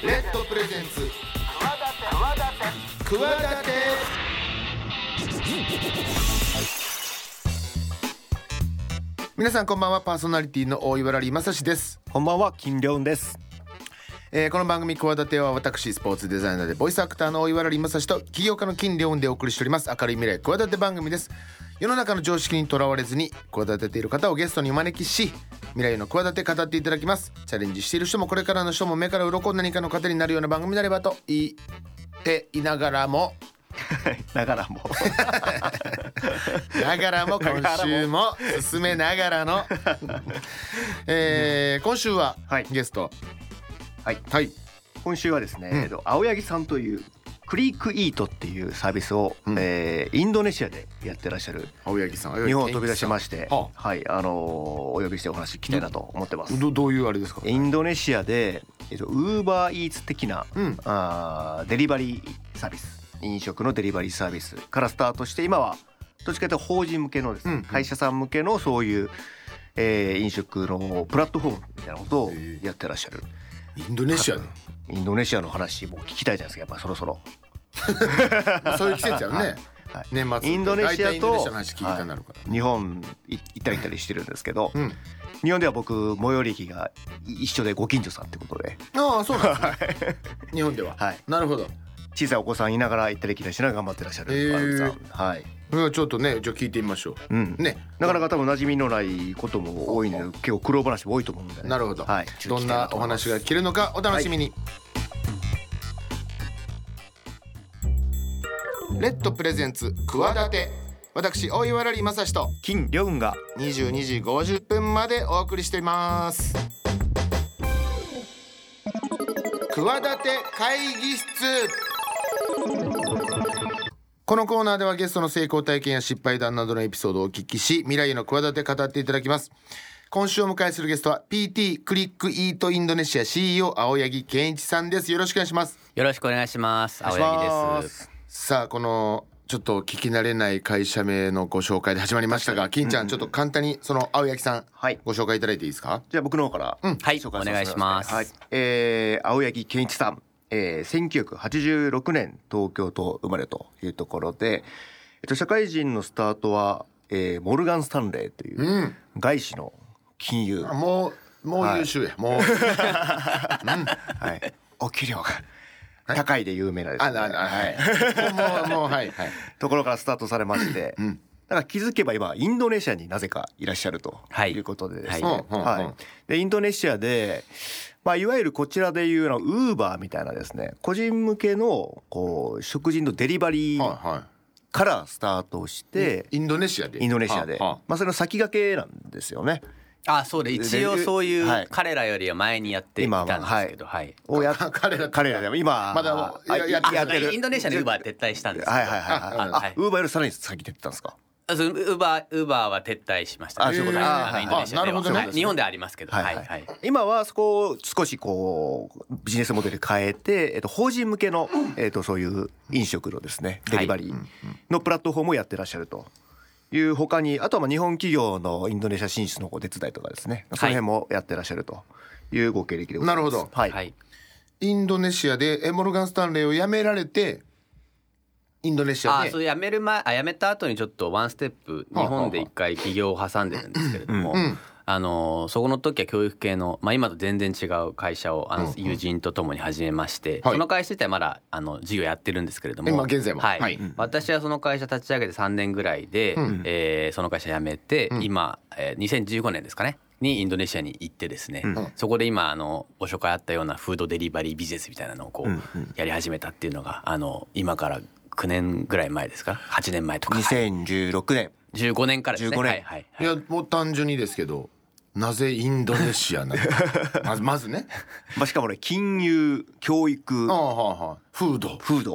レッドプレゼンツ。企て皆さんこんばんは。パーソナリティの大岩良正史です、こんばんは金良です。えーこの番組企ては私スポーツデザイナーでボイスアクターの大岩良正史と起業家の金良でお送りしております。明るい未来企て番組です世の中の常識にとらわれずに企てている方をゲストにお招きし未来の企て語っていただきます。チャレンジしている人もこれからの人も目から鱗何かの糧になるような番組になればと言っていながらも ながらもながらも今週も進めながらの、えー今週ははい。ゲスト。はいはい。今週はですね、うん。えっと青柳さんというクリークイートっていうサービスを、うん。えーインドネシアでやってらっしゃる青柳さん。日本を飛び出しまして、ははいあのーお呼びしてお話聞きたいなと思ってます。どどういうあれですか？インドネシアでえっとウーバーイーツ的な、うん。あーデリバリーサービス。飲食のデリバリーサービスからスタートして今はどっちかというと法人向けのですね、うん。うん会社さん向けのそういう、えー飲食のプラットフォームみたいなことをやってらっしゃる。インドネシアでインドネシアの話も聞きたいじゃないですか。やっぱりそろそろ。そういう季節やんね、はい。年末インドネシアと日本い行ったり来たりしてるんですけど、うん日本では僕最寄り駅が一緒でご近所さんってことで。ああそうなんですね。日本では、はい。なるほど。小さいお子さんいながら行ったり来たりしながら頑張ってらっしゃるへー。はい、うんちょっとねじゃあ聞いてみましょう。ん。うね。なかなか多分馴染みのないことも多いので結構苦労話も多いと思うんで、ね、なるほど、はい、どんなお話が聞けるのかお楽しみに、レッドプレゼンツ企て私大岩良正史と。金良雲が。22時50分までお送りしています。企て会議室このコーナーではゲストの成功体験や失敗談などのエピソードをお聞きし未来への企て語っていただきます。今週お迎えするゲストは PT クリックイートインドネシア CEO 青柳健一さんです。よろしくお願いします。よろしくお願いします。青柳まです。さあこのちょっと聞き慣れない会社名のご紹介で始まりましたが金ちゃんちょっと簡単にその青柳さんはい。ご紹介いただいていいですか？じゃあ僕の方から、うん。はいお願いします。はい、えー、青柳健一さん、えー、1986年東京と生まれというところで、えっと、社会人のスタートは、えー、モルガン・スタンレーといううん。外資の金融、あもうもう優秀や、もう。はい、お給料が高いで有名なです、あねななはい。もうもうはいはい。ところからスタートされまして、だから気づけば今インドネシアになぜかいらっしゃるとはい。いうことでですね、はい。うんうんう。んはい。でインドネシアで、まあ、いわゆるこちらでいうようなウーバーみたいなですね個人向けのこう食事のデリバリーからスタートして、いインドネシアで。インドネシアで、はあはまあ、それの先駆けなんですよね。あ、そうで一応そういはい。う彼らよりは前にやっていたんですけど、はい。をやあ 彼ら。彼らでも今まだあややってる。インドネシアにウーバー撤退したんですけど。はいはいはいはい。あはい。あウーバーよりさらに先出てたんですか？あそうウーバーウーバーは撤退しました、あそういうことはいあはいあのインドネシアでは。あなるほどねはい。日本ではありますけど、はいはい。今はそこを少しこうビジネスモデル変えて、えっと、法人向けの、えっと、そういう飲食のですね。デリバリーのプラットフォームをやってらっしゃるというほかにあとはまあ日本企業のインドネシア進出のお手伝いとかですね。その辺もやってらっしゃるというご経歴でございます。なるほどはい、はい。インドネシアでえモルガン・スタンレーを辞められてインドネシアで。あそう辞める前あ辞めた後にちょっとワンステップ日本で一回起業を挟んでるんですけれども、うんあのそこの時は教育系の、まあ、今と全然違う会社をあの友人と共に始めまして、はい。その会社自体まだあの事業やってるんですけれども今現在も。はい。はい。私はその会社立ち上げて3年ぐらいで、うん。えーその会社辞めて、ん。今、えー2015年ですかねにインドネシアに行ってですね、うん。そこで今あのご紹介あったようなフードデリバリービジネスみたいなのをこう、うんうん。やり始めたっていうのがあの今から9年ぐらい前ですか？8年前とか、はい2016年。15年からですね。15年。はいはいい。やもう単純にですけどなぜインドネシアなのか まずまずね。まあ、しかもね金融教育。ああはいはい。フードフー。ドい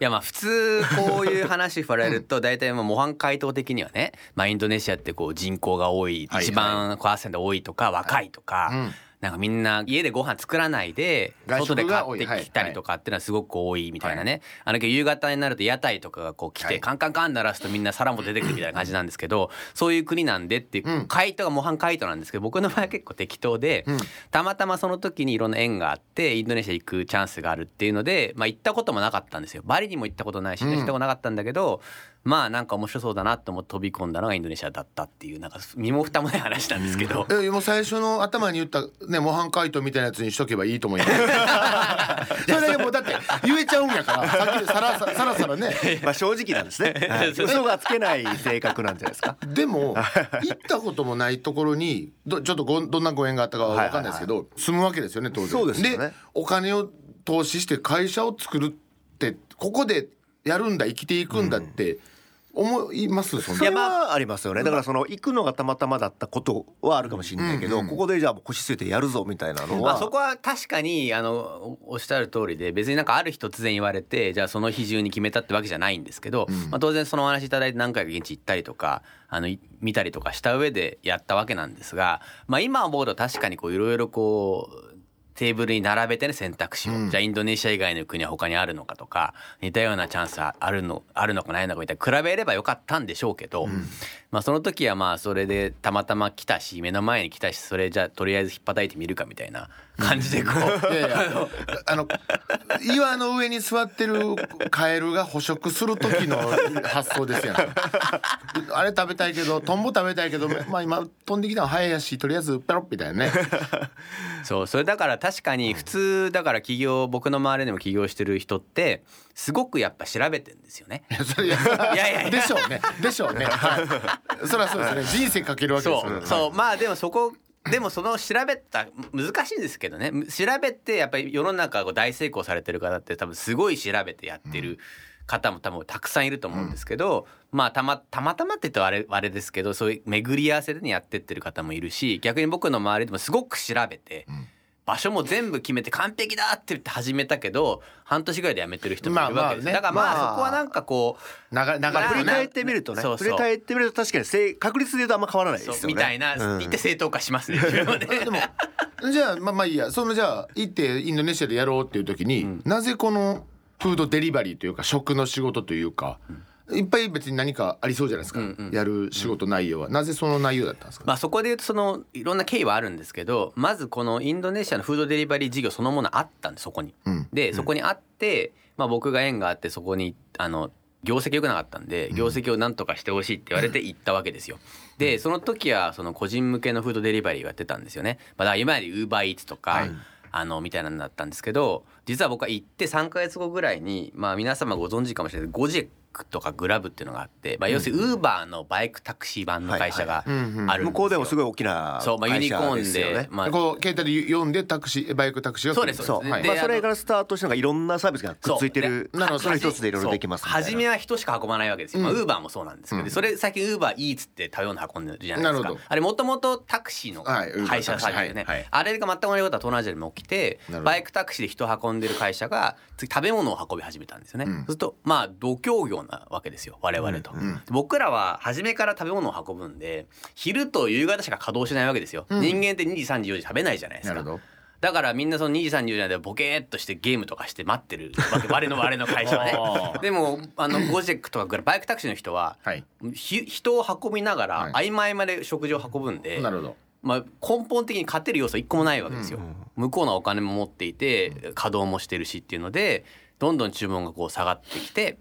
やまあ普通こういう話振られると大体もう模範回答的にはね、まあ、インドネシアってこう人口が多いはい一番パーセント多いとか若いとか、うんなんかみんな家でご飯作らないで外外で買ってきたりとかっていうのはすごく多いみたいなね、あの夕方になると屋台とかがこう来はい。てカンカンカン鳴らすとみんな皿も出てくるみたいな感じなんですけどそういう国なんでっていう回答が模範回答なんですけど僕の場合は結構適当でたまたまその時にいろんな縁があってインドネシア行くチャンスがあるっていうのでまあ行ったこともなかったんですよ。バリにも行ったことないし行ったことなかったんだけどまあなんか面白そうだなと思って飛び込んだのがインドネシアだったっていうなんか身も蓋もない話なんですけど。えもう最初の頭に言ったね模範解答みたいなやつにしとけばいいと思います。それだけもうだって言えちゃうんやからさっきでさらささらさらね。まあ正直なんですね、はい。嘘がつけない性格なんじゃないですか？でも行ったこともないところにどちょっとごどんなご縁があったかは分かんないですけど、住むわけですよね当然。そうですよね。お金を投資して会社を作るってここでやるんだ生きていくんだって思いますそれはありますよね。だからその行くのがたまたまだったことはあるかもしれないけど、ここでじゃあ腰据えてやるぞみたいなのは、まあ、そこは確かにあのおおっしゃる通りで別になんかある日突然言われてじゃあその日中に決めたってわけじゃないんですけど、まあ、当然そのお話いただいて何回か現地行ったりとかあのい見たりとかした上でやったわけなんですが、まあ、今思うと確かにこういろいろこうテーブルに並べてね選択肢を、じゃあインドネシア以外の国は他にあるのかとか似たようなチャンスあるのあるのかないのかみたいな比べればよかったんでしょうけど、まあその時はまあそれでたまたま来たし目の前に来たしそれじゃあとりあえず引っ叩いてみるかみたいな感じでこう、いやいや。あの岩の上に座ってるカエルが捕食する時の発想ですやん。あれ食べたいけどトンボ食べたいけどまあ今飛んできたの早いやしとりあえずペロッみたいなね。そうそれだから確かに普通だから起業僕の周りでも起業してる人ってすごくやっぱ調べてんですよね。いやいや。でしょうね。でしょうね。はいそりゃそうですね。人生かけるわけですよそう。そう。まあでもそこでもその調べた難しいんですけどね調べてやっぱり世の中大成功されてる方って多分すごい調べてやってる方も多分たくさんいると思うんですけど、まあたまたまたまって言うとあれあれですけどそういう巡り合わせでねやってってる方もいるし逆に僕の周りでもすごく調べて。場所も全部決めて完璧だって言って始めたけど半年ぐらいで辞めてる人もいるわけです、まあまあね。だからまあまあ。そこはなんかこうまあ振り返ってみるとね。振り返ってみると確かに正確率で言うとあんま変わらないですよね。みたいな、うん。言って正当化しますねでもじゃあまあまあいいや。そのじゃあ行ってインドネシアでやろうっていう時に、なぜこのフードデリバリーというか食の仕事というか、いっぱい別に何かありそうじゃないですか、やる仕事内容は、なぜその内容だったんですか、まあそこで言うとそのいろんな経緯はあるんですけどまずこのインドネシアのフードデリバリー事業そのものあったんでそこに。ん。でそこにあって、まあ、僕が縁があってそこにあの業績良くなかったんで業績をなんとかしてほしいって言われて 行ったわけですよ。でその時はその個人向けのフードデリバリーをやってたんですよね。まあ、だから今までウーバーイーツとか、あのみたいなのだったんですけど実は僕は行って3か月後ぐらいに、まあ、皆様ご存知かもしれないゴジェックとかグラブっていうのがあって、まあ、要するにウーバーのバイクタクシー版の会社があるんですよ。向こうでもすごい大きなそう、まあ、ユニコーン会社すよね、でまあ、こう携帯で読んでタクシーバイクタクシーが来る。そうですそう、はい。でまあ、それからスタートしてなんかいろんなサービスがくっついてるなるほどそれ一つでいろいろできます初めは人しか運ばないわけですよ。まあ、ウーバーもそうなんですけど、それ最近ウーバーイーツって食べ物運んでるじゃないですか。あれもともとタクシーの会社さんでね、はいはいあれが全く同じことは東南アジアでも起きてバイクタクシーで人を運んでる会社が次食べ物を運び始めたんですよね。そうするとまあ度胸業なわけですよ我々と、僕らは初めから食べ物を運ぶんで昼と夕方しか稼働しないわけですよ。人間って2時3時4時食べないじゃないですか。だからみんなその2時3時4時でボケーっとしてゲームとかして待ってるわけ我の我の 会社はね。でもあのゴジェックとかバイクタクシーの人は、はい。ひ人を運びながら、はい。合間合間で食事を運ぶんでなるほど。まあ、根本的に勝てる要素一個もないわけですよ、向こうのお金も持っていて稼働もしてるしっていうのでどんどん注文がこう下がってきて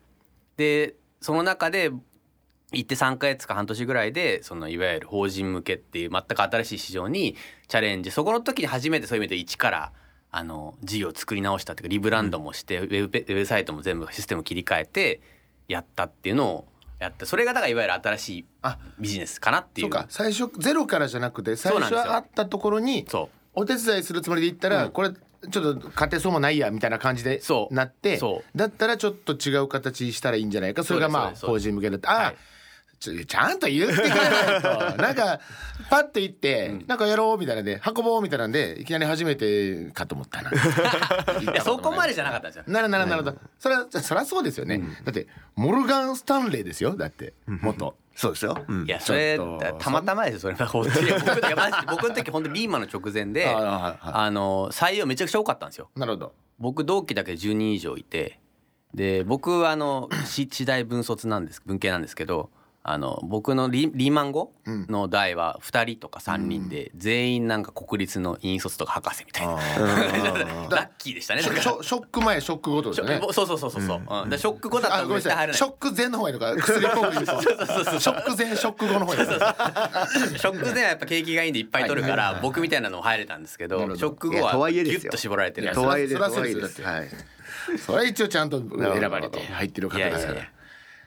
でその中で行って3ヶ月か半年ぐらいでそのいわゆる法人向けっていう全く新しい市場にチャレンジ。そこの時に初めてそういう意味で一からあの事業を作り直したっていうかリブランドもして、ウェブペウェブサイトも全部システム切り替えてやったっていうのをやったそれがだからいわゆる新しいあビジネスかなっていそううか。最初ゼロからじゃなくて最初はあったところにお手伝いするつもりで行ったら、これちょっと家庭そうもないやみたいな感じでなってだったらちょっと違う形したらいいんじゃないか。それがまあ法人向けだってあ、はい。ちょちゃんと言ってくれないと。なんかパッて行って、なんかやろうみたいなんで運ぼうみたいなんでいきなり初めてかと思ったな。いやそこまでじゃなかったん。ですよなるなるなるほど。それはそりゃそうですよね、だってモルガン・スタンレーですよ。だって元、そうですよ、うん。いやそれたまたまですよそれは本当に僕いやマジで僕の時本当にリーマンの直前であ あの採用めちゃくちゃ多かったんですよ。なるほど。僕同期だけで10人以上いてで僕はあのし次第文卒なんです文系なんですけどあの僕のリリーマン語の代は2人とか3人で全員なんか国立の引率とか博士みたいな ラッキーでしたねショショック前ショック後ですよねそうそうそうそうそう、うん、ショック後だったらあごめいさい。ショック前の方がいいのか薬っぽく ショック前ショック後の方がいいのかショック前はやっぱ景気がいいんでいっぱい取るかはいはいはいら僕みたいなのも入れたんですけどショック後はギュッと絞られてるいやとはいえです。そらとはいえそうです。すはい。それは一応ちゃんと選ばれて。入ってる方ですから。やいや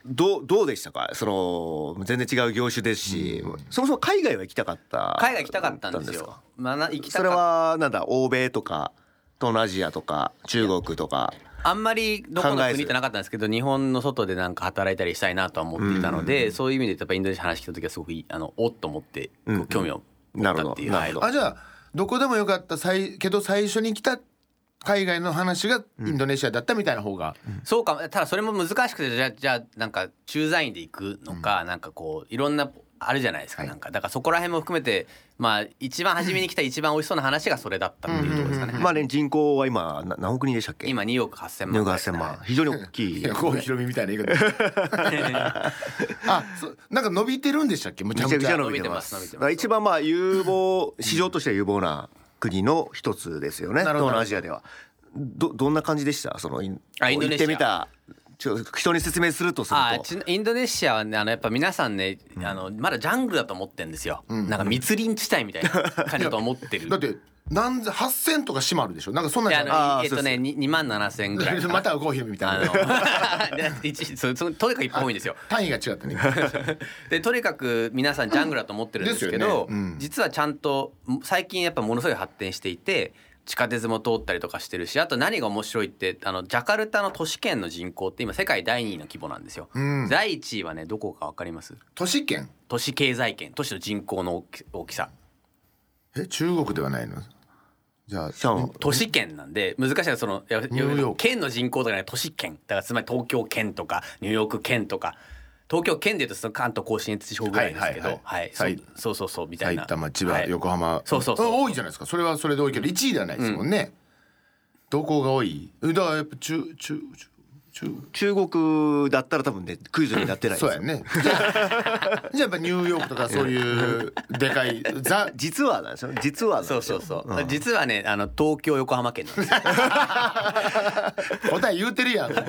どうどうでしたか？その全然違う業種ですし、そもそも海外は行きたかった。海外行きたかったんですよ。か？まあな行きたそれはなんだ欧米とか東南アジアとか中国とか。あんまりどこの国ってなかったんですけど日本の外でなんか働いたりしたいなとは思っていたので、そういう意味でやっぱインドネシア話聞いた時はすごくいいあのおっと思って興味を持ったっていう、なるほどはい。あじゃあどこでもよかったさいけど最初に来た海外の話がインドネシアだったみたいな方が、そうかただそれも難しくてじゃあじゃあなんか駐在員で行くのか、なんかこういろんなあるじゃないですか、なんか。だからそこら辺も含めてまあ一番初めに来た一番美味しそうな話がそれだったっていうところですかね、まあね人口は今な何億人でしたっけ？今2億8000万2億ぐらいです8000ね。万非常に大きい。郷ひろみみたいな言い方。あそなんか伸びてるんでしたっけ？むちゃくちゃ。伸びてます一番まあ有望市場としては有望な国の一つですよね。東南アジアでは。どどんな感じでした？そのインあインドネシア。行ってみた。ちょ人に説明するとすると。あちインドネシアはねあのやっぱ皆さんね、あのまだジャングルだと思ってるんですよ、なんか密林地帯みたいな感じだと思ってる。だって何千8,000とか島あるでしょ？なんかそんなんじゃないのあーえっとねに2万7千ぐらい。また郷ひろみみたあいな。の で一そそとにかくいっぱい多いんですよ。単位が違ったね。でとにかく皆さんジャングルだと思ってるんですけどね。うん。実はちゃんと最近やっぱものすごい発展していて地下鉄も通ったりとかしてるしあと何が面白いってあのジャカルタの都市圏の人口って今世界第2位の規模なんですよ、ん。第1位はねどこか分かります？都市圏？都市経済圏都市の人口の大き大きさ。え中国ではないの？じゃあ都市圏なんで難しいのはその県の人口とかね都市圏。だからつまり東京圏とかニューヨーク県とか。東京圏でいうとその関東甲信越地方ぐらいですけどはいはいはい。はい。そうそうそうみたいな。埼玉千葉、はい。横浜。そうそうそう。あ多いじゃないですか。それはそれで多いけど1位ではないですもんね、どこが多い？だからやっぱ中中中中中国だったら多分ねクイズになってないですよ。そうやね。じゃあやっぱニューヨークとかそういうでかいザ実はなんですよ。実はそうそうそう、実はねあの東京横浜県なんですよ。答え言うてるやん。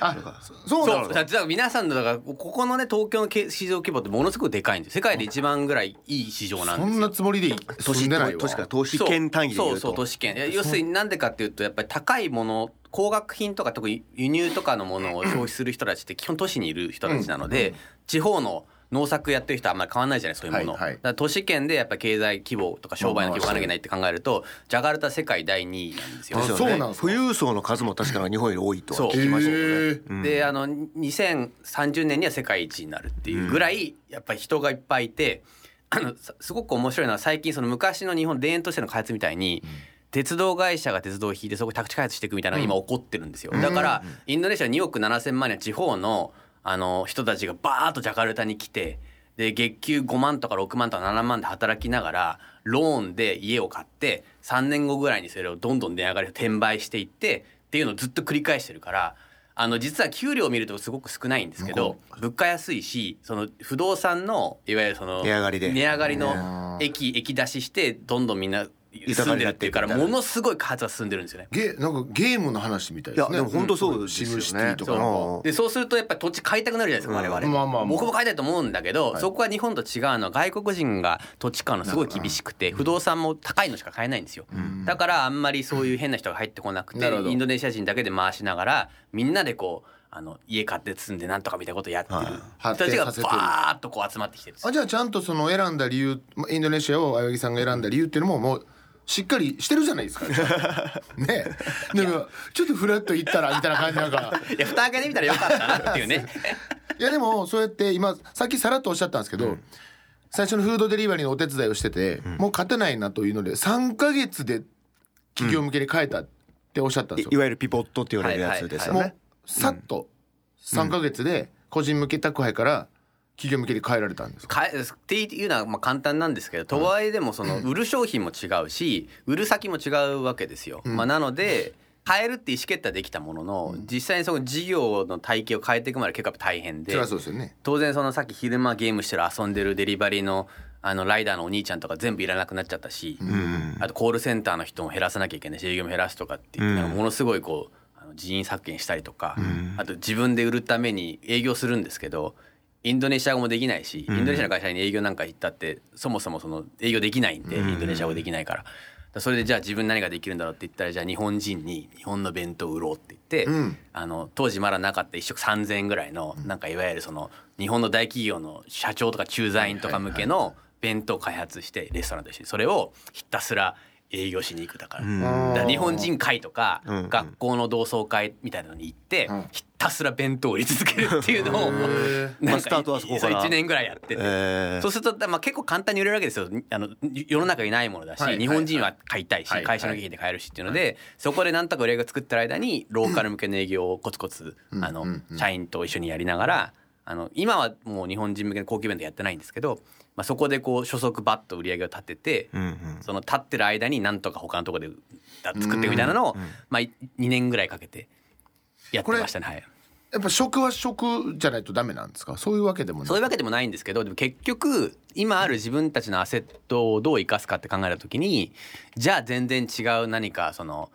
あそそうなのそうだから皆さんのだからここのね東京のけ市場規模ってものすごくでかいんです世界で一番ぐらいいい市場なんそんですよ。なつもりで都市住んでないわ。都市か都市圏単位で言うと。そうそう都市圏。いや要するになんでかっていうとやっぱり高いもの高額品とか特に輸入とかのものを消費する人たちって基本都市にいる人たちなので、地方の農作やってる人はあんまり変わんないじゃないそういうもの、はいはい。だから都市圏でやっぱ経済規模とか商売の規模がなきゃいけないって考えるとジャカルタ世界第2位なんですよ。あですよね。そうなんですか富裕層の数も確かに日本より多いとはそう聞きましたけどね。であの2030年には世界一になるっていうぐらいやっぱり人がいっぱいいて、あのさすごく面白いのは最近その昔の日本田園都市の開発みたいに、鉄道会社が鉄道を引いてそこ宅地開発していくみたいなのが今起こってるんですよ、だからインドネシア2億7,000万人の地方のあの人たちがバーッとジャカルタに来てで月給5万とか6万とか7万で働きながらローンで家を買って3年後ぐらいにそれをどんどん値上がり転売していってっていうのをずっと繰り返してるからあの実は給料を見るとすごく少ないんですけど物価安いしその不動産のいわゆるその値上がりで。値上がりの駅駅出ししてどんどんみんな住んでるっていうからものすごい開発が進んでるんですよね。ゲなんかゲームの話みたいですね。いやでも本当そうですよね。シムシティとか。そでそうするとやっぱり土地買いたくなるじゃないですか我々、まあまあまあ。僕も買いたいと思うんだけど、そこは日本と違うのは外国人が土地買うのすごい厳しくて不動産も高いのしか買えないんですよ、だからあんまりそういう変な人が入ってこなくてインドネシア人だけで回しながらみんなでこうあの家買って住んでなんとかみたいなことをやってる人たちがバーッとこう集まってきてるんですよ。あじゃあちゃんとその選んだ理由まインドネシアを青柳さんが選んだ理由っていうのももうしっかりしてるじゃないですか。ね。えなんかちょっとフラッと行ったらみたいな感じなんか。いや蓋開けてみたらよかったなっていうね。いやでもそうやって今さっきさらっとおっしゃったんですけど、最初のフードデリバリーのお手伝いをしてて、もう勝てないなというので3ヶ月で企業向けに変えたっておっしゃったんですよ。いいわゆるピポットって言われるやつですよもねうさっと3ヶ月で個人向け宅配から企業向けに変えられたんですか？っていうのはまあ簡単なんですけどとはいえでもその売る商品も違うし売る先も違うわけですよ。まあ、なので変えるって意思決定はできたものの実際にその事業の体系を変えていくまで結構大変でね。当然そのさっき昼間ゲームしてる遊んでるデリバリーのあのライダーのお兄ちゃんとか全部いらなくなっちゃったし、あとコールセンターの人も減らさなきゃいけないし営業も減らすとかって言ってものすごいこう人員削減したりとか、あと自分で売るために営業するんですけどインドネシア語もできないしインドネシアの会社に営業なんか行ったってそもそもその営業できないんでインドネシア語できないから。それでじゃあ自分何ができるんだろうって言ったらじゃあ日本人に日本の弁当を売ろうって言って、ん。あの当時まだなかった一食3,000円ぐらいのなんかいわゆるその日本の大企業の社長とか駐在員とか向けの弁当を開発してレストランとしてそれをひたすら営業しに行くだから,、だから日本人会とかん学校の同窓会みたいなのに行ってひたすら弁当を売り続けるっていうのをまあスタートはそこから。1年ぐらいやってて。えー。そうすると、まあ、結構簡単に売れるわけですよ。あの世の中にないものだし、はい日本人は買いたいし、はい会社の経費で買えるしっていうので、そこでなんとか売り上げを作ってる間にローカル向けの営業をコツコツ、あの社員と一緒にやりながらあの今はもう日本人向けの高級弁当やってないんですけど、まあ、そこでこう初速バッと売り上げを立てて、うんうん。その立ってる間になんとか他のところで作っていくみたいなのを、まあ、2年ぐらいかけてやってましたね。はい。やっぱ食は食じゃないとダメなんですか？そういうわけでもない。そういうわけでもないんですけどでも結局今ある自分たちのアセットをどう生かすかって考えた時にじゃあ全然違う何かその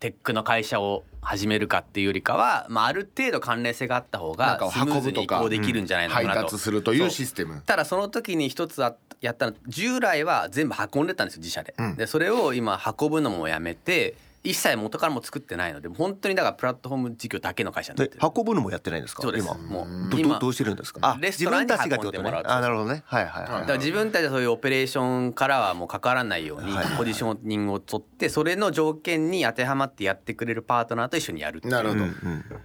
テックの会社を始めるかっていうよりかは、まあ、ある程度関連性があった方がスムーズ運ぶとかに移行できるんじゃないのか配なと。達するというシステム。ただその時に一つあやったの従来は全部運んでたんですよ自社で,、でそれを今運ぶのもやめて一切元からも作ってないので本当にだからプラットフォーム事業だけの会社になっでてる。運ぶのもやってないんですか？そうです。今。もうどどうしてるんですか？あレストランに自分たちがってことね運んでもらうあなるほどね。はいはいはいだから自分たちでそういうオペレーションからはもう関わらないようにポジショニングを取ってそれの条件に当てはまってやってくれるパートナーと一緒にやるっていうなるほど、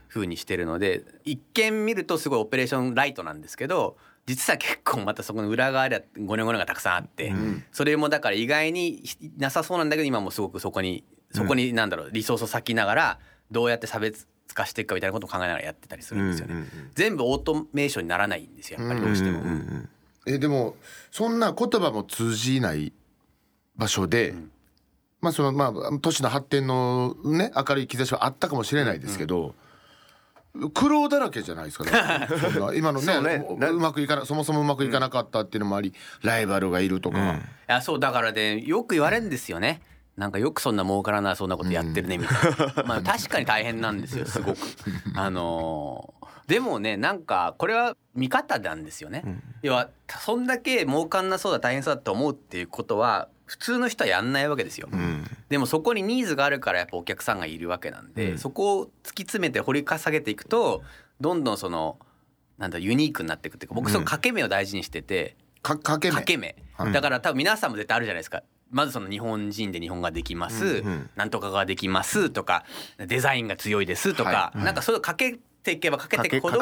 風にしてるので一見見るとすごいオペレーションライトなんですけど実は結構またそこの裏側ではごねごねがたくさんあって、それもだから意外になさそうなんだけど今もすごくそこにそこになんだろうリソースを割きながらどうやって差別化していくかみたいなことを考えながらやってたりするんですよね。全部オートメーションにならないんですよやっぱりどうしても。えでもそんな言葉も通じない場所で、まあそのまあ都市の発展のね明るい兆しはあったかもしれないですけど、苦労だらけじゃないですか、今のねね。うまくいかなそもそもうまくいかなかったっていうのもありライバルがいるとか、いやそうだからねよく言われるんですよね。なんかよくそんな儲からないそんなことやってるねみたいな、まあ確かに大変なんですよすごく。あのーでもねなんかこれは見方なんですよね、要はそんだけ儲かんなそうだ大変そうだと思うっていうことは普通の人はやんないわけですよ、でもそこにニーズがあるからやっぱお客さんがいるわけなんで、そこを突き詰めて掘り下げていくとどんどんそのなんだユニークになっていくっていうか僕その掛け目を大事にしてて、かけ目、だから多分皆さんも絶対あるじゃないですかまずその日本人で日本ができます、なんとかができますとかデザインが強いですとか、なんかそれをかけていけばかけていくほど、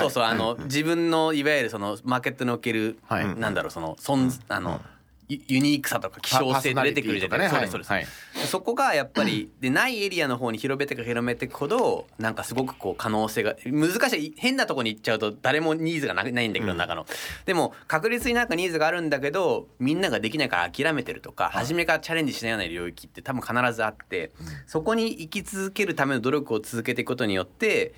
そうそうあの、自分のいわゆるそのマーケットにおける、はい。なんだろうその存あの、ユユニークさとか希少性で出てくるじゃない？ですか、ね。そうですはいそうです。そこがやっぱりでないエリアの方に広めていく広めていくほどなんかすごくこう可能性が難しい。変なとこに行っちゃうと誰もニーズがなないんだけど、中の。でも確実になんかニーズがあるんだけどみんなができないから諦めてるとか、初めからチャレンジしないような領域って多分必ずあって、そこに生き続けるための努力を続けていくことによって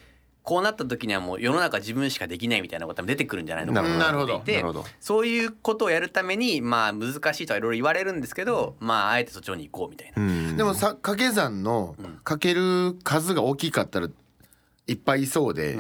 こうなった時にはもう世の中自分しかできないみたいなことも出てくるんじゃないのかなと思っていてそういうことをやるためにまあ難しいとはいろいろ言われるんですけど、まああえてそっちに行こうみたいな。でもさ掛け算のかける数が大きかったらいっぱいいそうで、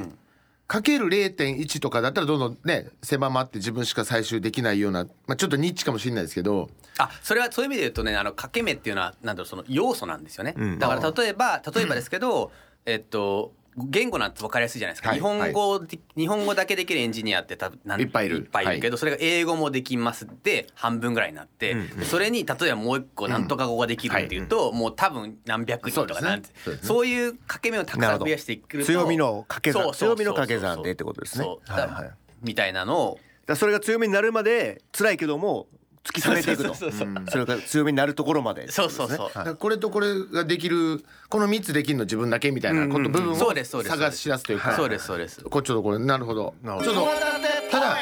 かける0.1とかだったらどんどんね狭まって自分しか採集できないような、まあ、ちょっとニッチかもしれないですけど。あそれはそういう意味で言うとねあの掛け目っていうのはなんだろうその要素なんですよね、だから例えば例えばですけど、えっと言語なんて分かりやすいじゃないですか、はい日本語で、日本語だけできるエンジニアって多分なんいっぱいいる。いっぱいいるけど、それが英語もできますで半分ぐらいになって、でそれに例えばもう一個なんとか語ができるっていうと、もう多分何百人とかなんてそうですね。そういう掛け目をたくさん増やしていくと強みの掛け算。そうそうそう強みの掛け算でってことですね。そう。はいはい。みたいなのを。それが強みになるまで辛いけども突き詰めていくと。それが強みになるところまでそうそうそう、これとこれができるこの3つできるの自分だけみたいなこと部分をそうですそうです探し出すというか。そうですそうです。これちょっとこれなるほど。なるほど。ちょっと企てだ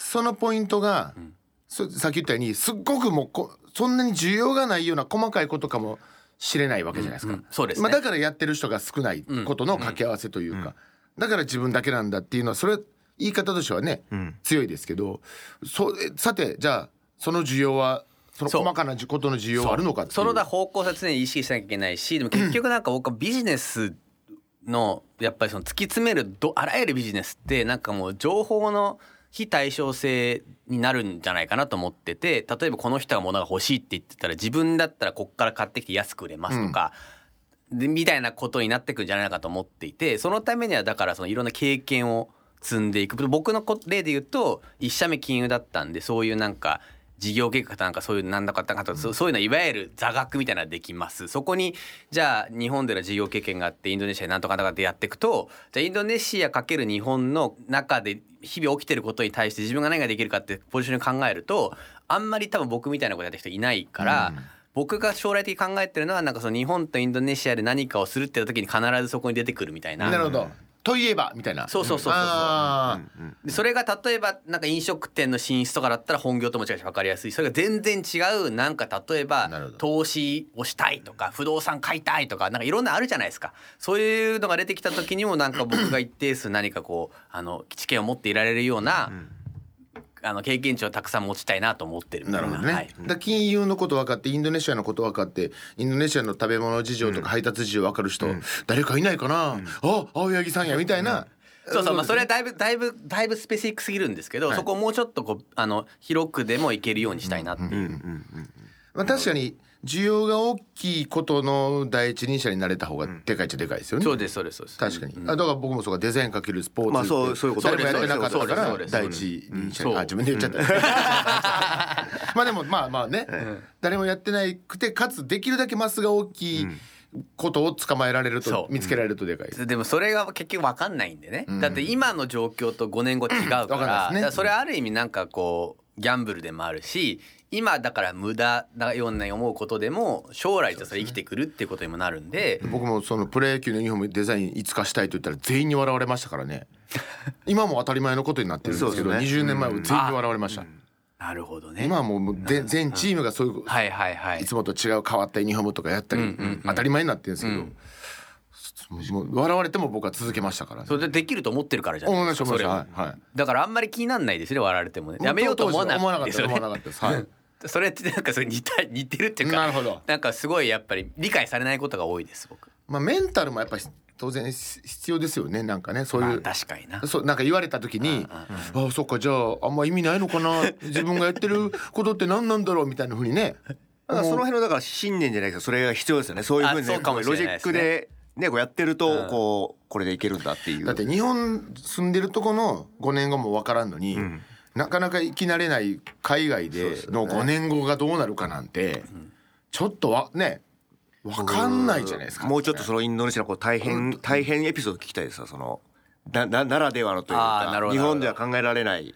そのポイントが、そさっき言ったようにすっごくもうこそんなに需要がないような細かいことかもしれないわけじゃないですか、うん。うん。そうですね。まあ、だからやってる人が少ないことの掛け合わせというか、だから自分だけなんだっていうのはそれ言い方としてはね、強いですけど。そえさてじゃあその需要はその細かなことの需要はあるのかそのだ方向性常に意識しなきゃいけないしでも結局なんか僕はビジネスのやっぱりその突き詰めるどあらゆるビジネスってなんかもう情報の非対称性になるんじゃないかなと思ってて例えばこの人が物が欲しいって言ってたら自分だったらこっから買ってきて安く売れますとか、でみたいなことになってくんじゃないかと思っていてそのためにはだからそのいろんな経験を積んでいく。僕のこ例で言うと一社目金融だったんでそういうなんか事業計画なんかそういうなんだかかとかそうそういうのいわゆる座学みたいなのができます。そこにじゃあ日本での事業経験があってインドネシアでなんとかなんとかってやっていくとじゃあインドネシアかける日本の中で日々起きてることに対して自分が何ができるかってポジションに考えるとあんまり多分僕みたいなことやってる人いないから、僕が将来的に考えてるのはなんかその日本とインドネシアで何かをするって時に必ずそこに出てくるみたいな。なるほどといえばみたいな。そうそうそうそうそそれが例えばなんか飲食店の進出とかだったら本業とも違うし分かりやすい。それが全然違うなんか例えば投資をしたいとか不動産買いたいとかなんかいろんなあるじゃないですか。そういうのが出てきた時にもなんか僕が一定数何かこうあの知見を持っていられるような、あの経験値をたくさん持ちたいなと思ってる。ないるほどね、はい。金融のこと分かってインドネシアのこと分かってインドネシアの食べ物事情とか配達事情分かる人、誰かいないかな、あ青柳さんやみたいな、そうそう。まあそれはだいぶだいぶだいぶスペシフィックすぎるんですけど、そこをもうちょっとこうあの広くでもいけるようにしたいなっていう。まあ、確かに需要が大きいことの第一人者になれた方がでかいっちゃでかいですよね、そうですそうですそうです。確かに、あだから僕もそうかデザインかけるスポーツって、まあそうそういうこと誰もやってなかったかそうら第一人者そう。にあ自分で言っちゃった。まあでもまあまあね、誰もやってないくてかつできるだけマスが大きいことを捕まえられると見つけられるとでかいでもそれが結局分かんないんでね、だって今の状況と5年後違うから,、それはある意味なんかこうギャンブルでもあるし今だから無駄なような思うことでも将来とそれ生きてくるっていうことにもなるんで。僕もそのプロ野球のユニフォームデザインいつかしたいと言ったら全員に笑われましたからね。今も当たり前のことになってるんですけどすね。20年前は全員に笑われました、なるほどね。今はもう全全チームがそういうはいはいはい。いつもと違う変わったユニフォームとかやったり当たり前になってるんですけど、もう笑われても僕は続けましたから、ね、それでできると思ってるからじゃないですしたはい、はい、だからあんまり気になんないですね笑われてもね。やめようと思わなかったです。よね思わなかったです。はいそれってなんかそれ似た似てるっていうかなるほど。なんかすごいやっぱり理解されないことが多いです僕。まあメンタルもやっぱり当然必要ですよねなんかねそういう、まあ確かにな。そうなんか言われた時にああそっかじゃああんま意味ないのかな？自分がやってることって何なんだろう？みたいなふうにね。だからその辺のだから信念じゃないけどそれが必要ですよねそういうふうにねロジックでねこうやってるとこうこれでいけるんだっていう。だって日本住んでるとこの5年後も分からんのに、なかなか生き慣れない海外での5年後がどうなるかなんて、ちょっとわね分かんないじゃないですか。もうちょっとそのインドネシアのこう大変大変エピソード聞きたいですわそのななならではのというか日本では考えられない。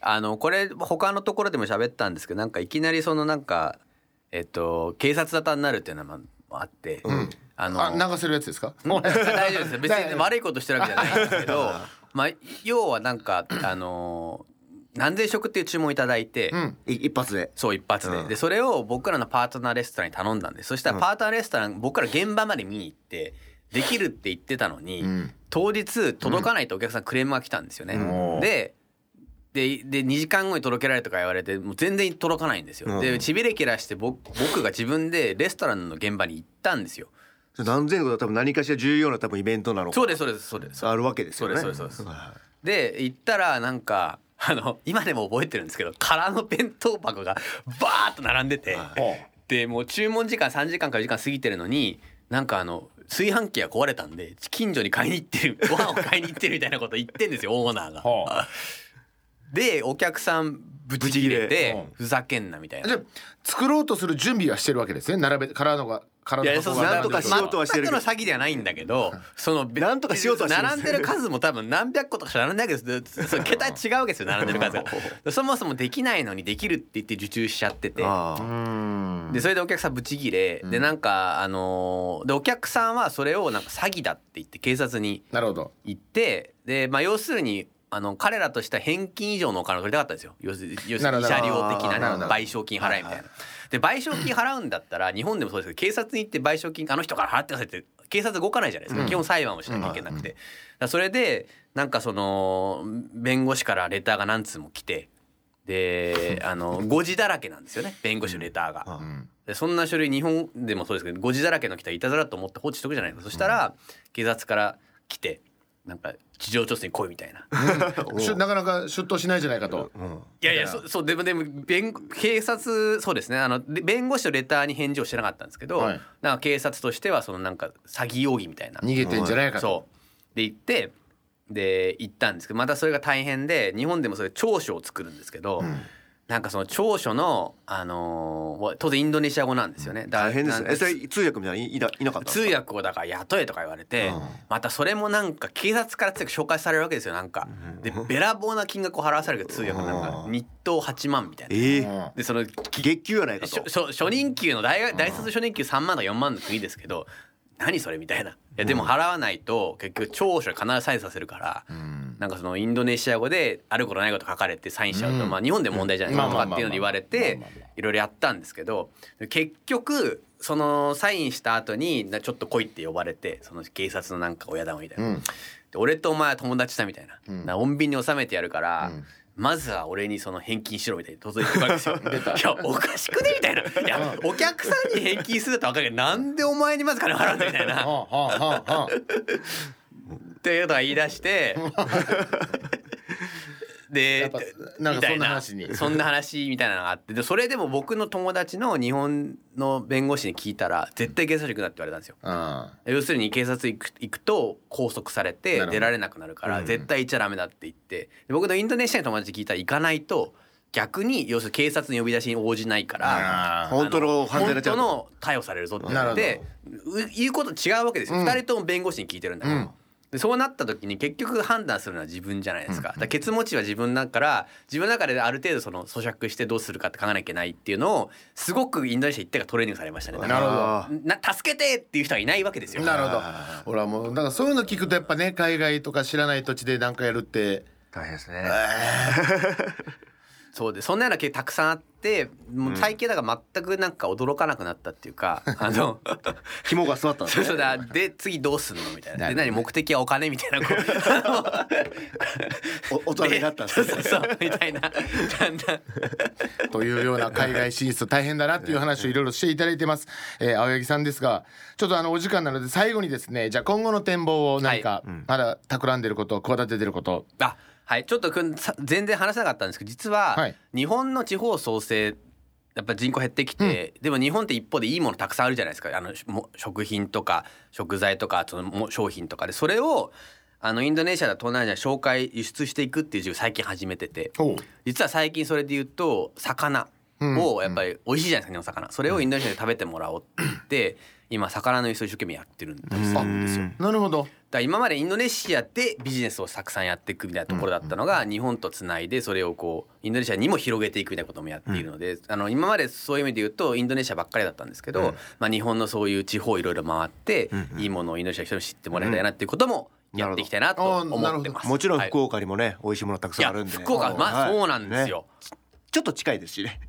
あのこれ他のところでも喋ったんですけどなんかいきなりそのなんかえっと警察沙汰になるっていうのはあって、あのあ流せるやつですか？大丈夫です。よ別に 悪いことしてるわけじゃないんですけど まあ要はなんかあの何千食っていう注文いただいて、うん。い一発で。そう一発で、でそれを僕らのパートナーレストランに頼んだんですそしたらパートナーレストラン僕ら現場まで見に行ってできるって言ってたのに、ん。当日届かないとお客さんクレームが来たんですよね、ん。ででで2時間後に届けられるとか言われてもう全然届かないんですよ、でちびれ切らして僕僕が自分でレストランの現場に行ったんですよ。それ何千個は多分何かしら重要な多分イベントなのか。そうですそうですそうです。あるわけですよね。ですそうですそうです。で行ったらなんかあの今でも覚えてるんですけど空の弁当箱がバーッと並んでて、でもう注文時間3時間から4時間過ぎてるのになんかあの炊飯器が壊れたんで近所に買いに行ってる ご飯を買いに行ってるみたいなこと言ってんですよオーナーが。はでお客さんブチ切れてうんふざけんなみたいな。じゃあ作ろうとする準備はしてるわけですね。並べ体が体のいやそうそうなんとかしようとはしてるけど全くの詐欺ではないんだけどそのなんとかしようとはしてる。並んでる数も多分何百個とかしか並んでないわけですその桁違うわけですよ並んでる数が。そもそもできないのにできるって言って受注しちゃってて。でそれでお客さんブチギレ。でなんかあのーでお客さんはそれをなんか詐欺だって言って警察になるほど。行ってでまあ要するにあの彼らとしては返金以上のお金を取りたかったんですよ。要するに慰謝料的な賠償金払えみたいな。で賠償金払うんだったら日本でもそうですけど警察に行って賠償金あの人から払ってくださいって警察動かないじゃないですか、基本裁判をしなきゃいけなくて、だからそれでなんかその弁護士からレターが何通も来てで あの誤字だらけなんですよね。弁護士のレターが。でそんな書類日本でもそうですけど誤字だらけの来たらいたずらと思って放置しとくじゃないですか。そしたら警察から来てなんか地上調査に来いみたいな。なかなか出頭しないじゃないかと、いやいやそそうでもでも弁警察そうですね。あので弁護士のレターに返事をしてなかったんですけど、はい。なんか警察としてはそのなんか詐欺容疑みたいな。逃げてんじゃないかと、そう。で行ってで行ったんですけどまたそれが大変で日本でもそれ長所を作るんですけど、なんかその長所の、あのー当然インドネシア語なんですよね。大変ですね。それ通訳みたいないいないなかったん通訳をだから雇えとか言われて、うん。またそれもなんか警察から紹介されるわけですよなんか。でべらぼうな金額を払わされるけど通訳なんかうん。日当8万みたいな。ええ。うんでその月給やないかと。初任給の大学大卒初任給3万とか4万の国ですけど何それみたいな。いやでも払わないと結局長所で必ずサインさせるから。うん。なんかそのインドネシア語であることないこと書かれてサインしちゃうと、うん。まあ日本でも問題じゃないですかうんとかっていうので言われていろいろやったんですけど結局そのサインした後になちょっと来いって呼ばれてその警察のなんか親玉みたいな、俺とお前は友達だみたいな,、うん。な穏便に収めてやるから、うんまずは俺にその返金しろみたいに届いてくるわけですよ。いやおかしくねみたいな。いやお客さんに返金すると分かるけどなんでお前にまず金払うんだみたいな。っていうのは言い出して でなんかそんな話に。そんな話みたいなのがあって。でそれでも僕の友達の日本の弁護士に聞いたら絶対警察署行くなって言われたんですよ。あ要するに警察行く行くと拘束されて出られなくなるから絶対行っちゃダメだって言って。で僕のインドネシアの友達に聞いたら行かないと逆に要するに警察の呼び出しに応じないからあ本当の本当の逮捕されるぞって言ってう言うこと違うわけですよ、うん。二人とも弁護士に聞いてるんだから、うんでそうなった時に結局判断するのは自分じゃないですか,、だからケツ持ちは自分だから自分の中である程度その咀嚼してどうするかって考えなきゃいけないっていうのをすごくインドネシア行ってからトレーニングされましたね。だからなるほどあな助けてっていう人がいないわけですよ。なるほど。俺はもうだからそういうの聞くとやっぱね海外とか知らない土地で何かやるって。大変ですねそうでそんなような経たくさんあってもう最近だから全くなんか驚かなくなったっていうか、あの紐が座ったんですそうねそうだで次どうすんのみたいな。でなるほどね。何目的はお金みたいなこう。お大人になったんですね。そうそうみたいな。だんだん。というような海外進出大変だなっていう話をいろいろしていただいてます、えー青柳さんですがちょっとあのお時間なので最後にですねじゃあ今後の展望を何かまだ企んでること企ててること。あはい。ちょっとくんさ全然話せなかったんですけど実は、はい。日本の地方創生やっぱ人口減ってきて、でも日本って一方でいいものたくさんあるじゃないですか。あのも食品とか食材とかそのも商品とか。でそれをあのインドネシアだ東南アジアに紹介輸出していくっていう事業を最近始めてて。実は最近それで言うと魚をやっぱり美味しいじゃないですか日本魚。それをインドネシアで食べてもらおうって言って今魚の輸送を一生懸命やってるんですよ。なるほど。だから今までインドネシアでビジネスをたくさんやっていくみたいなところだったのが日本とつないでそれをこうインドネシアにも広げていくみたいなこともやっているのであの今までそういう意味で言うとインドネシアばっかりだったんですけどまあ日本のそういう地方いろいろ回っていいものをインドネシアの人に知ってもらいたいなっていうこともやっていきたいなと思ってます。もちろんはい福岡にもね美味しいものたくさんあるんで福岡まあはい。そうなんですよ。ちょっと近いですしね。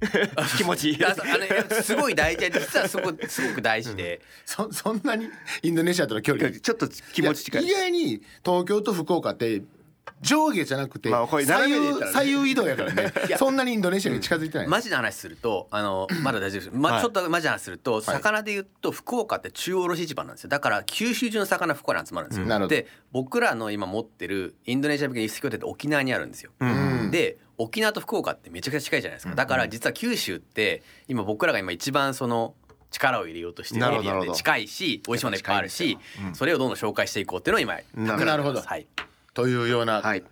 気持ち。いいあのすごい大事で。実はすごくすごく大事で。そ そんなにインドネシアとの距離。ちょっと気持ち近い。意外に東京と福岡って上下じゃなくてまあこれ左右左右移動やからね。そんなにインドネシアに近づいてない、マジな話するとあのまだ大丈夫です、まはい。ちょっとマジな話すると、魚で言うと福岡って中央卸市場なんですよ。だから九州中の魚福岡に集まるんですよ、で僕らの今持ってるインドネシア向けの輸出拠点って沖縄にあるんですよ、ん。で沖縄と福岡ってめちゃくちゃ近いじゃないですか。だから実は九州って今僕らが今一番その力を入れようとしてるエリアで近いし美味しいものいっぱいあるし、それをどんどん紹介していこうっていうのを今なるほど。はいというようなはい。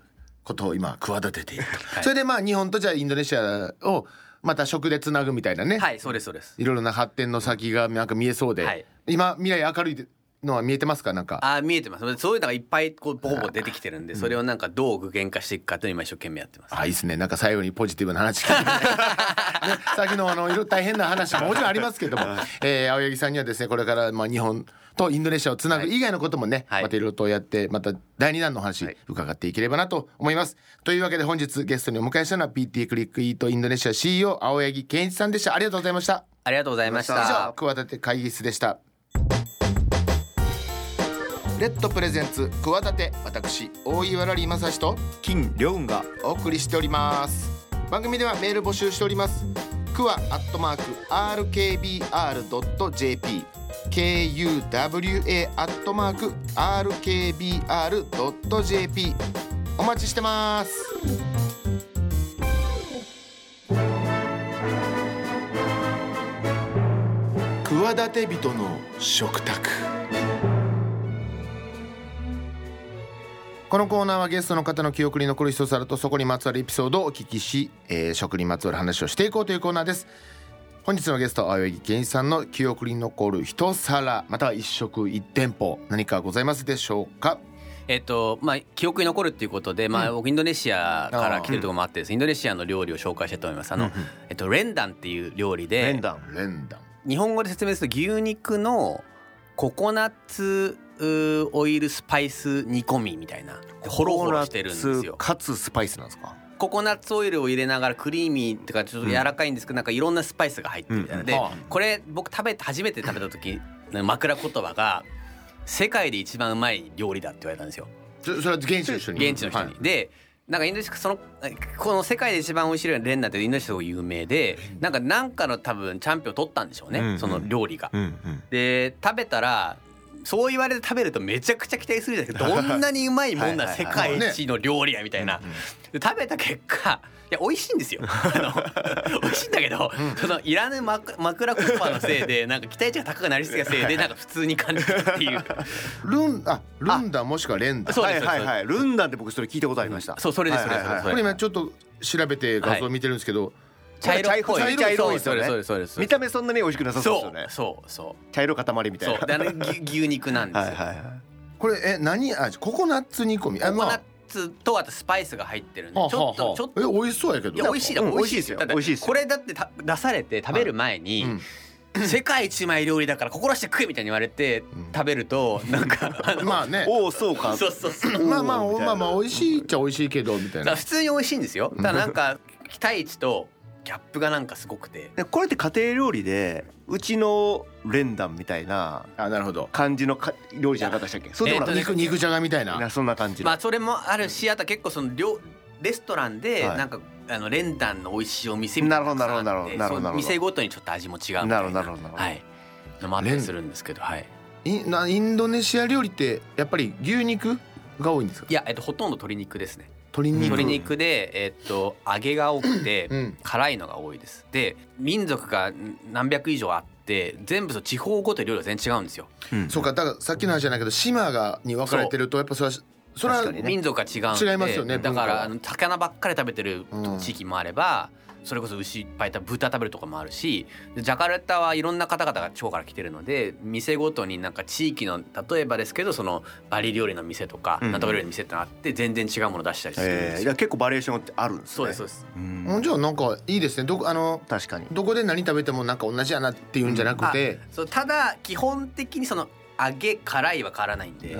ことを今企てていると、い。それでまあ日本とじゃあインドネシアをまた食でつなぐみたいなね、はいそうですそうです。いろいろな発展の先がなんか見えそうで、はい。今未来明るいでのは見えてますか？なんか。あー見えてます。そういうのがいっぱいこうボコボコ出てきてるんでそれをなんかどう具現化していくかというのを今一生懸命やってます。あいいですね。なんか最後にポジティブな話聞いて、ね、さっきのあのいろ大変な話ももちろんありますけども、えー、青柳さんにはですねこれからまあ日本とインドネシアをつなぐ以外のこともね、はい。またいろいろとやってまた第2弾のお話伺っていければなと思います、というわけで本日ゲストにお迎えしたのは PT クリックイートインドネシア CEO 青柳健一さんでした。ありがとうございました。ありがとうございまし以た上企て会議室でしたレッドプレゼンツ企て私大岩良理正史と金良雲が。お送りしております。番組ではメール募集しております。クワアットマーク RKBR.jp KUWA アットマーク RKBR.jp お待ちしてます。企て人の食卓このコーナーはゲストの方の記憶に残る一皿とそこにまつわるエピソードをお聞きし、えー食にまつわる話をしていこうというコーナーです。本日のゲスト青柳健一さんの記憶に残る一皿または一食一店舗何かございますでしょうか？えっとまあ記憶に残るっていうことで、まあ、僕インドネシアから来てるところもあってですねインドネシアの料理を紹介したいと思います。あの、えっと、レンダンっていう料理で連弾連弾。日本語で説明すると牛肉のココナッツオイルスパイス煮込みみたいな。ホロホロしてるんですよ。かつスパイスなんですか？ココナッツオイルを入れながらクリーミーってかちょっと柔らかいんですけど、なんかいろんなスパイスが入ってるみたいな、でうんはあこれ僕食べて初めて食べた時の枕言葉が「世界で一番うまい料理だ」って言われたんですよ。そそれは現地の人に？現地の人に。はい。でなんかインドネシアそのこの世界で一番美味しいレンナってインドネシアで有名でなんかなんかの多分チャンピオン取ったんでしょうね、うんうん。その料理が。うんうん。で食べたらそう言われて食べるとめちゃくちゃ期待するじゃないですか。どんなにうまいもんな世はいはいはい界一の料理やみたいな。で食べた結果いや美味しいんですよ。あの美味しいんだけど、そのいらぬ枕枕言葉のせいでなんか期待値が高くなりすぎたせいでなんか普通に感じるっていう。ルンあルンダンもしくはレンダ。ンそうですはいはいはい。ルンダンって僕それ聞いたことありました。そうそれですそれはいはいこれ今ちょっと調べて画像見てるんですけど、茶色っぽい。茶色いですよね。そうですそうですそうです。見た目そんなに美味しくなさそうですよね。そうそう。茶色塊みたいな。そうであの牛牛肉なんですよ、はいはいはい。これえ何味？ココナッツ煮込み。あココナッまあツとあとスパイスが入ってるんではあちょっとちょっと。え美味しそうやけど。いや美味しいだうん美味しいですよ。美味しいですこれだってた出されて食べる前に、うん。世界一うまい料理だから心して食えみたいに言われて食べるとなんか まあね。おおそうか。そうそうそう。まあまあまあまあ美味しいっちゃ美味しいけどみたいな。普通に美味しいんですよ。ただなんか期待値とギャップがなんかすごくて。でこれって家庭料理でうちの連弾みたいなあなるほど。感じのか料理じゃなかったでしたっけそうでもなくえーと肉肉じゃがみたいな。なそんな感じの。まあそれもあるしあとは結構その料レストランではい。なんかあの連弾の美味しいお店みたいなのがたくさんあってなるほどなるほどなるほど。店ごとにちょっと味も違うみたいな。なるほどなるほど。なるほどはい。のもあったりするんですけどはい。インなインドネシア料理ってやっぱり牛肉が多いんですか？いやえっとほとんど鶏肉ですね鶏肉。鶏肉でえっと揚げが多くてうん。辛いのが多いです。で民族が何百以上あって全部その地方ごとに料理が全然違うんですよ。うん。そうかだからさっきの話じゃないけど島がに分かれてるとやっぱそれはそれは民族が違うんで。違いますよねだからあの魚ばっかり食べてるうん。地域もあれば、それこそ牛いっぱい食べ豚食べるとかもあるしでジャカルタはいろんな方々が地方から来てるので店ごとになんか地域の例えばですけどそのバリ料理の店とか、うん。なんとか料理の店ってあって全然違うもの出したりするんでえー、すよ、いや結構バリエーションってあるんですね。そうですそうです。うん。うんじゃあなんかいいですね。どこあの確かに。どこで何食べてもなんか同じやなっていうんじゃなくて、そうただ基本的にその揚げ辛いは変わらないんで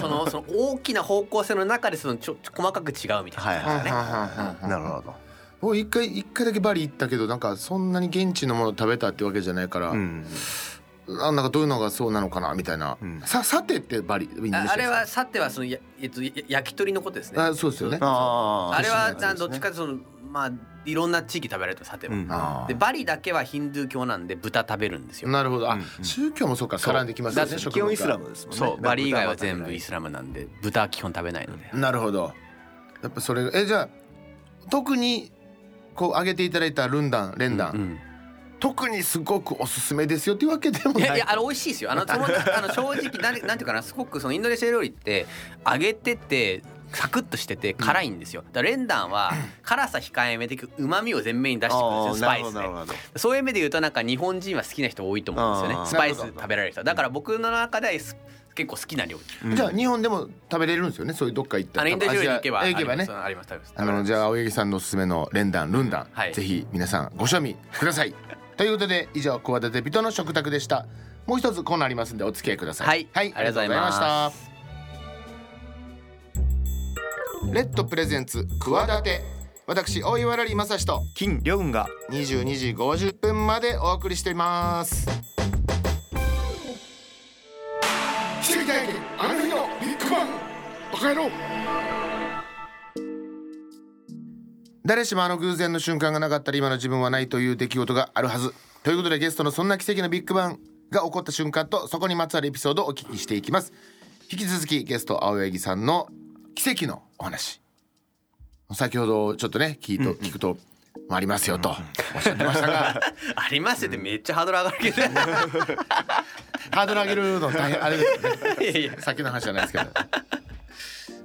そのその大きな方向性の中でそのちょちょ細かく違うみたいなはいはい感じですね。はんはんはんはんなるほど僕一回一回だけバリ行ったけどなんかそんなに現地のもの食べたってわけじゃないから、うん。あなんかどういうのがそうなのかなみたいな、うん。ささてってバリああれはさてはそのやえっとや焼き鳥のことですね。あそうですよね。あー。あれはそうですね。などっちかというとそのまあいろんな地域食べられてさては。うん。あでバリだけはヒンドゥー教なんで豚食べるんですよ。なるほど。あ、うん宗教もそうか絡んできますよね基本イスラムですもんね。そうバリ以外は全豚部イスラムなんで豚は基本食べないので。なるほど。やっぱそれえじゃあ特にこう挙げていただいたルンダンレンダン、うん。特にすごくおすすめですよっていうわけでもない。いやいやあの美味しいですよ。あのそのあの正直なん なんていうかなすごくそのインドネシア料理って揚げててサクッとしてて辛いんですよ。だからレンダンは 辛さ控えめでうまみを前面に出してくるんですよ。スパイスで。そういう意味で言うとなんか日本人は好きな人多いと思うんですよね。スパイス食べられる人。だから僕の中では結構好きな料理、じゃあ日本でも食べれるんですよね？そういうどっか行ったらインド料理行けば行けばね。あります。あのじゃあ青柳さんのおすすめのレンダンルンダン、はい、ぜひ皆さんご賞味ください。ということで以上小和田人の食卓でした。もう一つコーナーありますんでお付き合いください。はい、はい、ありがとうございました。レッドプレゼンツ企て私大岩良理正史と金良雲が。22時50分までお送りしています奇跡体験あの日のビッグバンバカ野郎。誰しもあの偶然の瞬間がなかったら今の自分はないという出来事があるはず。ということでゲストのそんな奇跡のビッグバンが起こった瞬間とそこにまつわるエピソードをお聞きしていきます。引き続きゲスト青柳さんの奇跡のお話。先ほどちょっとね聞いと、聞くとありますよとおっしゃってましたが。ありますよってめっちゃハードル上がるけどハードル上げるの大変あれですよね。いやいや。先の話じゃないですけど。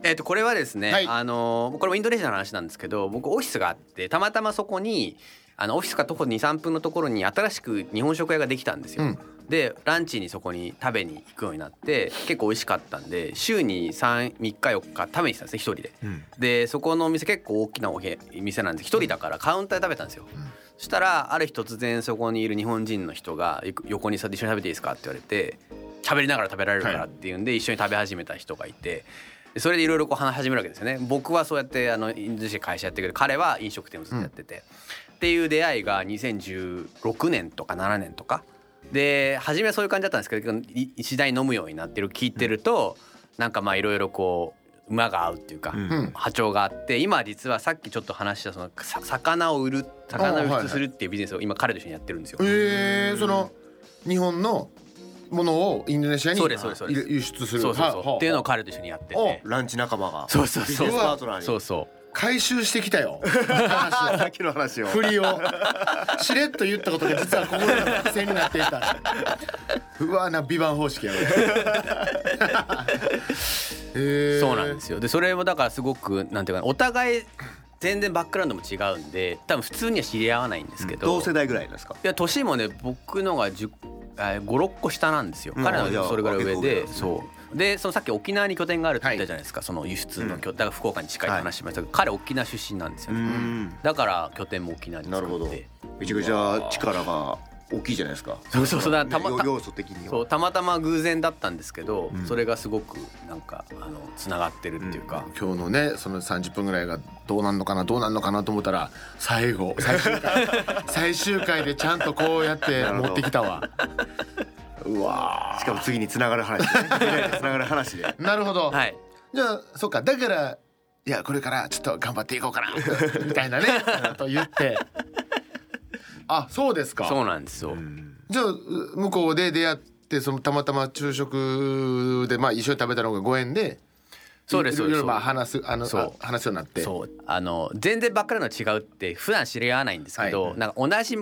えー、とこれはですね、はい、あのこれもインドネシアの話なんですけど僕オフィスがあってたまたまそこにあのオフィスから徒歩23分のところに新しく日本食屋ができたんですよ。うん、でランチにそこに食べに行くようになって結構美味しかったんで週に3 3日4日食べに来たんですね一人で。うん、でそこのお店結構大きなお店なんで一人だからカウンターで食べたんですよ。うん、そしたらある日突然そこにいる日本人の人が横にさ一緒に食べていいですか？って言われて喋りながら食べられるからっていうんで一緒に食べ始めた人がいて。それでいろいろ話し始めるわけですよね。僕はそうやってあの会社やってるけど彼は飲食店をずっとやってて、うん、っていう出会いが2016年とか7年とか。で初めはそういう感じだったんですけど一台飲むようになってる聞いてるとなんかまあいろいろこう馬が合うっていうか、波長があって今実はさっきちょっと話したその魚を売る魚を輸出するっていうビジネスを今彼と一緒にやってるんですよ。えー、その日本のものをインドネシアに輸出する。そうそうそう。っていうのを彼と一緒にやってて。ランチ仲間が。そうそうそう。そうそう回収してきたよ。さっきの話を。振りを。しれっと言ったことが実は心の伏線になっていた。うわな美版方式や そうなんですよ。でそれもだからすごくなんていうかお互い全然バックグラウンドも違うんで多分普通には知り合わないんですけど、同世代ぐらいですか？いや年もね僕のが56個下なんですよ、彼のそれぐらい上でそうでそのさっき沖縄に拠点があるって言ったじゃないですか、その輸出の拠点だから福岡に近い話しましたけど、彼沖縄出身なんですよね。だから拠点も沖縄に作って。めちゃくちゃ力が大きいじゃないですか。そうそうそう。だたまた要素的にそうたまたま偶然だったんですけど、うん、それがすごくなんかあのつながってるっていうか、うん、今日のねその30分ぐらいがどうなんのかなどうなんのかなと思ったら最後最終回。最終回でちゃんとこうやって持ってきたわ。うわしかも次につながる話、ね、つながる話で。なるほど。はい。じゃあそっかだからいやこれからちょっと頑張っていこうかな みたいなね と言って。あそうですかそうなんですよ、じゃあ向こうで出会ってそのたまたま昼食でまあ一緒に食べたのがご縁でそうですそうです。まあ話すあのそう話すようになってそうあの全然ばっかりの違うって普段知り合わないんですけど、はい、なんか同じ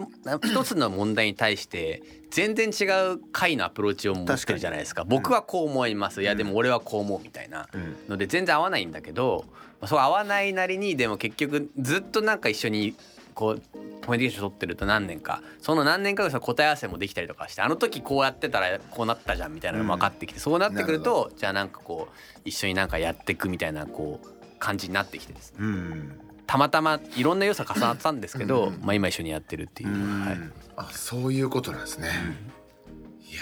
一つの問題に対して全然違う回のアプローチを持ってるじゃないですか僕はこう思います、いやでも俺はこう思うみたいなので全然合わないんだけどそう合わないなりにでも結局ずっとなんか一緒にこうコミュニケーション取ってると何年かその何年か後答え合わせもできたりとかしてあの時こうやってたらこうなったじゃんみたいなのが分かってきて、そうなってくるとじゃあなんかこう一緒になんかやっていくみたいなこう感じになってきてですね、たまたまいろんな良さ重なったんですけど、まあ、今一緒にやってるっていう、はい、あそういうことなんですね、いや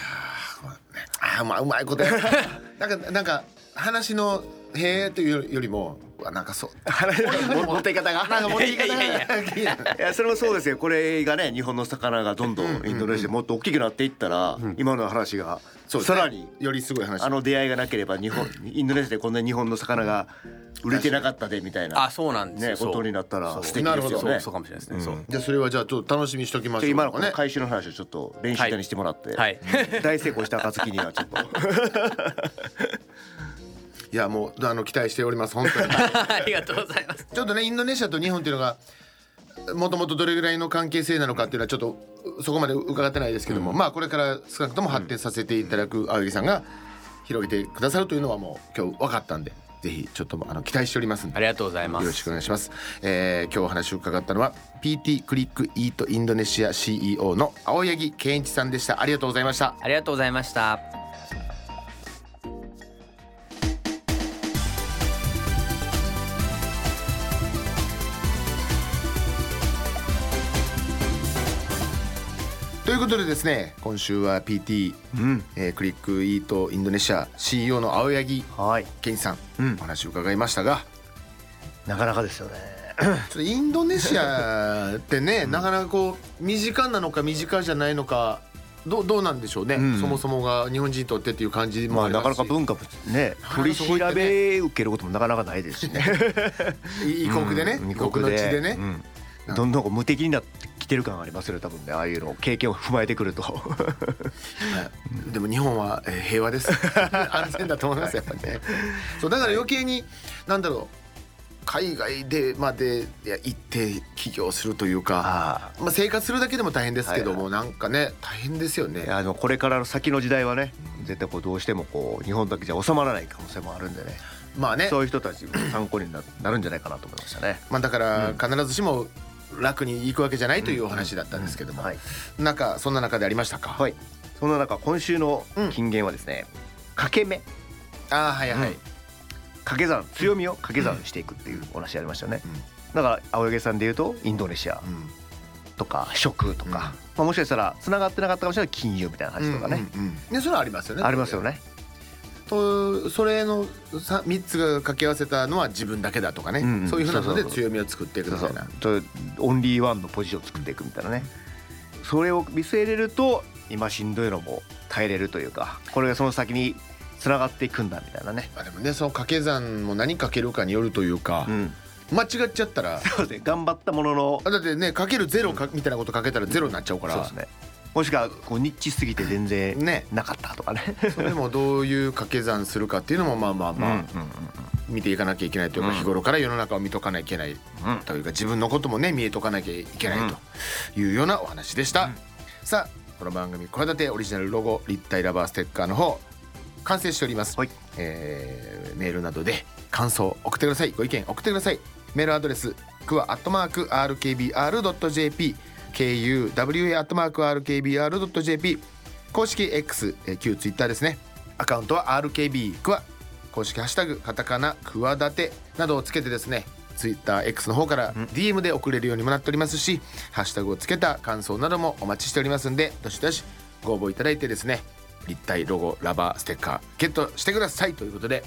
あまあうまいこと なんかなんか話の「へえ」というよりもわなんかそう 持ってい方が。なんか持ってい方が。いやそれもそうですよ。これがね日本の魚がどんどんインドネシアでもっと大きくなっていったら、今の話がさらによりすごい話。あの出会いがなければ日本インドネシアでこんな日本の魚が売れてなかったでみたいなあそうなんですねことになったら素敵ですよね。そうかもしれないですね、じゃあそれはじゃあちょっと楽しみにしときましょう今のこの回収の話をちょっと練習にしてもらって、はい、大成功した暁にはちょっと いやもうあの期待しております本当に。ありがとうございます。ちょっとねインドネシアと日本っていうのがもともとどれぐらいの関係性なのかっていうのはちょっとそこまで伺ってないですけども、うん、まあこれから少なくとも発展させていただく青柳さんが広げてくださるというのはもう今日分かったんでぜひちょっとあの期待しておりますありがとうございます。よろしくお願いします、えー今日お話を伺ったのは PT クリックイートインドネシア CEO の青柳健一さんでした。ありがとうございました。ありがとうございましたいうことでですね今週は PT、うん。えークリックイートインドネシア CEO の青柳はい。健一さん、うん。お話を伺いましたが。なかなかですよね。ちょっとインドネシアってね、なかなかこう身近なのか身近じゃないのかどうどうなんでしょうね、うん。そもそもが日本人にとってっていう感じもまあなかありますし、なか文化もね取り調べ受けることもなかなかないですしね。異国でね、うん。異国の地でね、うん。どんどん無敵になってきてる感がありますよね多分ね。ああいうの経験を踏まえてくると。は いでも日本はえー平和です。安全だと思いますやっぱりね。そうだから余計になんだろう海外でまでいや行って起業するというかあまあ、生活するだけでも大変ですけども、はなんかね大変ですよね。ああのこれからの先の時代はね絶対こうどうしてもこう日本だけじゃ収まらない可能性もあるんでね。まあね。そういう人たちの参考にななるんじゃないかなと思いましたね。まあ、だから必ずしも楽に行くわけじゃないというお話だったんですけども、はい、なんかそんな中でありましたか、はい、そんな中今週の金言はですね、掛け目。ああはいはい、うん。掛け算強みを掛け算にしていくっていうお話ありましたね、うん。だから青柳さんで言うとインドネシアうん。とか食とか、まあ、もしかしたら繋がってなかったかもしれない金融みたいな話とかね、うんうんうん。ねそれはありますよね。ありますよね。とそれのさ3つが掛け合わせたのは自分だけだとかね、うんうん。そういうふうなので強みを作っていくみたいな。オンリーワンのポジションを作っていくみたいなね。それを見据えれると今しんどいのも耐えれるというかこれがその先に繋がっていくんだみたいなね、まあでもねその掛け算も何かけるかによるというか、うん、間違っちゃったら。そうですね。頑張ったものの。あだってねかけるゼロかみたいなことかけたらゼロになっちゃうから、そうですねもしくはこうニッチすぎて全然ねなかったとかね。それもどういう掛け算するかっていうのもまあまあまあ、うんうん見ていかなきゃいけないというか、うん日頃から世の中を見とかなきゃいけないうんというか自分のこともね見えとかなきゃいけないというようなお話でした、さあこの番組小立てオリジナルロゴ立体ラバーステッカーの方完成しております、はい。えーメールなどで感想送ってください。ご意見送ってください。メールアドレスクワアットマーク RKBR.jp KUWA アットマーク RKBR.jp 公式 X、えー旧ツイッターですね。アカウントは RKB クワ公式ハッシュタグカタカナクワダテなどをつけてですねツイッター X の方から DM で送れるようにもなっておりますし、ハッシュタグをつけた感想などもお待ちしておりますんでどしどしご応募いただいてですね立体ロゴラバーステッカーゲットしてくださいということで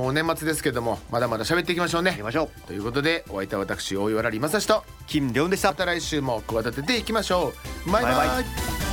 もう年末ですけどもまだまだ喋っていきましょうね。行きましょう。ということでお相手は私大岩良理正史と。金良でした。また来週も企てていきましょう。バイバイ。バイバイ